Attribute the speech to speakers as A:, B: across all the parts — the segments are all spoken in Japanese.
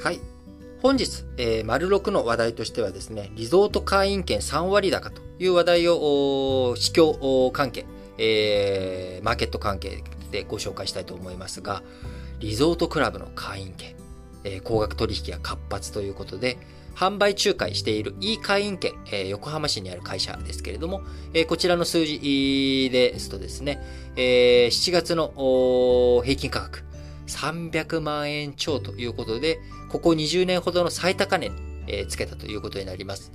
A: はい。本日、えー、丸6の話題としてはですね、リゾート会員権3割高という話題を、市況関係、えー、マーケット関係でご紹介したいと思いますが、リゾートクラブの会員権、えー、高額取引が活発ということで、販売仲介している E 会員権、えー、横浜市にある会社ですけれども、えー、こちらの数字ですとですね、えー、7月の平均価格300万円超ということで、ここ20年ほどの最高値に、えつけたということになります。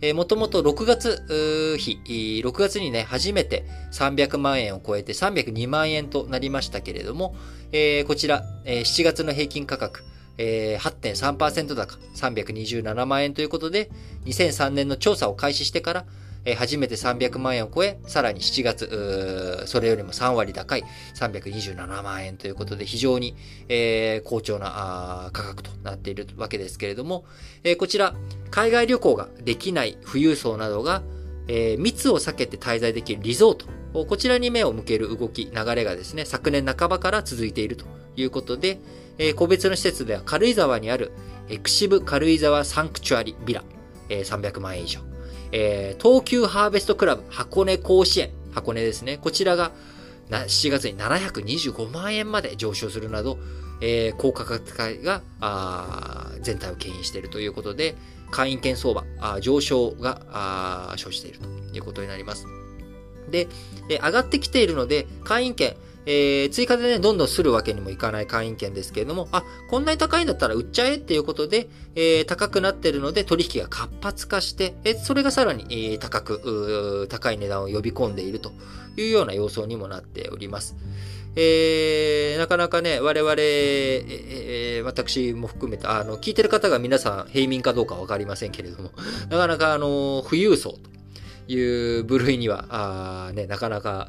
A: えもともと6月日、6月にね、初めて300万円を超えて302万円となりましたけれども、えー、こちら、えー、7月の平均価格、えー、8.3%高、327万円ということで、2003年の調査を開始してから、え初めて300万円を超え、さらに7月、それよりも3割高い327万円ということで、非常に、えー、好調な価格となっているわけですけれども、えー、こちら、海外旅行ができない富裕層などが、えー、密を避けて滞在できるリゾート、こちらに目を向ける動き、流れがですね、昨年半ばから続いているということで、えー、個別の施設では軽井沢にあるエクシブ軽井沢サンクチュアリビラ、えー、300万円以上。えー、東急ハーベストクラブ箱根甲子園、箱根ですね。こちらが7月に725万円まで上昇するなど、えー、高価格帯が全体を牽引しているということで、会員権相場上昇が生じているということになります。で、え上がってきているので、会員権、えー、追加でね、どんどんするわけにもいかない会員権ですけれども、あ、こんなに高いんだったら売っちゃえっていうことで、えー、高くなってるので取引が活発化して、えそれがさらに、えー、高く、高い値段を呼び込んでいるというような様相にもなっております。えー、なかなかね、我々、えー、私も含めて、あの、聞いてる方が皆さん平民かどうかわかりませんけれども、なかなかあの、富裕層という部類には、あね、なかなか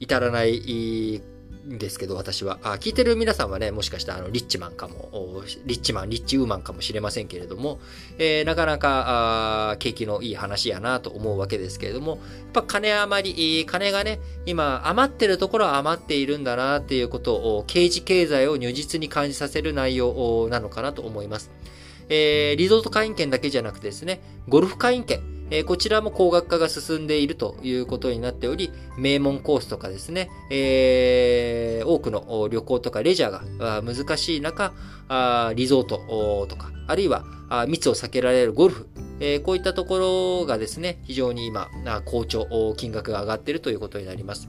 A: 至らないんですけど、私は。あ聞いてる皆さんはね、もしかしたらあのリッチマンかも、リッチマン、リッチウーマンかもしれませんけれども、えー、なかなかあ景気のいい話やなと思うわけですけれども、やっぱ金余り、金がね、今余ってるところは余っているんだなっていうことを、刑事経済を如実に感じさせる内容なのかなと思います。えー、リゾート会員権だけじゃなくてですね、ゴルフ会員権、えー、こちらも高額化が進んでいるということになっており、名門コースとかですね、えー、多くの旅行とかレジャーが難しい中、あリゾートとか、あるいは密を避けられるゴルフ、えー、こういったところがですね、非常に今、好調、金額が上がっているということになります。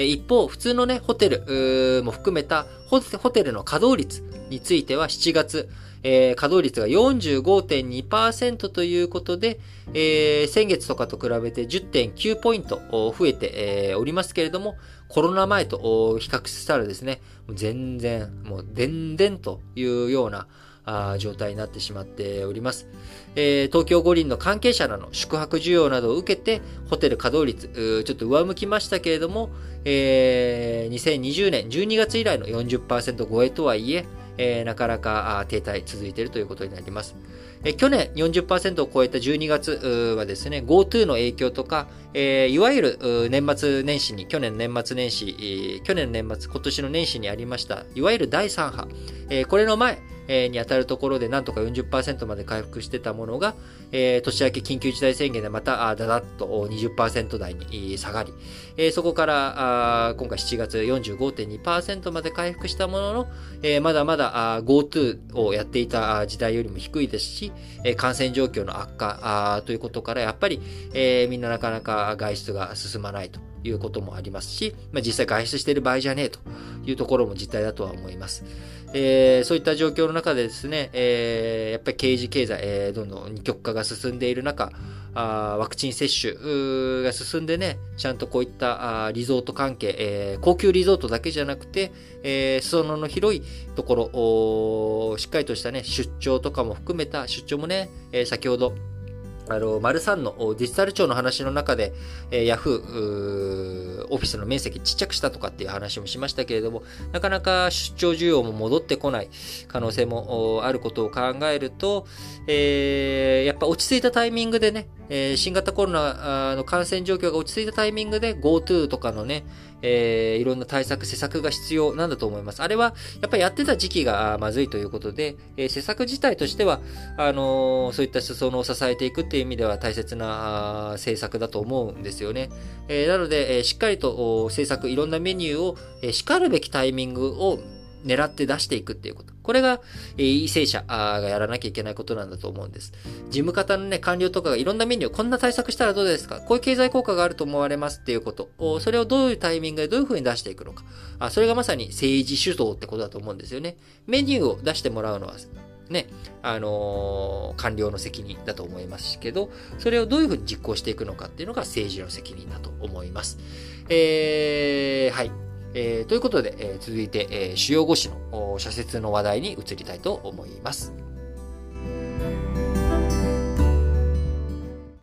A: え一方、普通のね、ホテルも含めたホテルの稼働率については7月、えー、稼働率が45.2%ということで、えー、先月とかと比べて10.9ポイント増えて、えー、おりますけれども、コロナ前と比較したらですね、全然、もう、でんでんというような、あ状態になってしまっております。えー、東京五輪の関係者らの宿泊需要などを受けて、ホテル稼働率、ちょっと上向きましたけれども、えー、2020年12月以来の40%超えとはいえ、えー、なかなか停滞続いているということになります。え去年40%を超えた12月はですね、GoTo の影響とか、えー、いわゆる年末年始に、去年年末年始、去年年末、今年の年始にありました、いわゆる第3波、えー、これの前、えに当たるところでなんとか40%まで回復してたものが、え、年明け緊急事態宣言でまただだっと20%台に下がり、え、そこから今回7月45.2%まで回復したものの、え、まだまだ GoTo をやっていた時代よりも低いですし、え、感染状況の悪化あということからやっぱり、え、みんななかなか外出が進まないということもありますし、まあ、実際外出してる場合じゃねえと。いうところも実態だとは思います。えー、そういった状況の中でですね、えー、やっぱり刑事経済、えー、どんどん二極化が進んでいる中、あワクチン接種が進んでね、ちゃんとこういったあリゾート関係、えー、高級リゾートだけじゃなくて、えー、裾野の広いところ、しっかりとしたね、出張とかも含めた、出張もね、えー、先ほど、あの、丸三のデジタル庁の話の中で、えー、ヤフー、オフィスの面積ちっちゃくしたとかっていう話もしましたけれども、なかなか出張需要も戻ってこない可能性もあることを考えると、えー、やっぱ落ち着いたタイミングでね、えー、新型コロナの感染状況が落ち着いたタイミングで GoTo とかのね、えー、いろんな対策、施策が必要なんだと思います。あれは、やっぱりやってた時期がまずいということで、えー、施策自体としては、あのー、そういった裾野を支えていくっていう意味では大切な政策だと思うんですよね。えー、なので、えー、しっかりと政策、いろんなメニューを、えー、叱るべきタイミングを狙って出していくっていうこと。これが、えー、為政者がやらなきゃいけないことなんだと思うんです。事務方のね、官僚とかがいろんなメニュー、こんな対策したらどうですか？こういう経済効果があると思われますっていうこと。それをどういうタイミングでどういうふうに出していくのか。あそれがまさに政治主導ってことだと思うんですよね。メニューを出してもらうのは、ね、あのー、官僚の責任だと思いますけど、それをどういうふうに実行していくのかっていうのが政治の責任だと思います。えー、えー、ということで、えー、続いて、えー、主要語詞の社説の話題に移りたいと思います。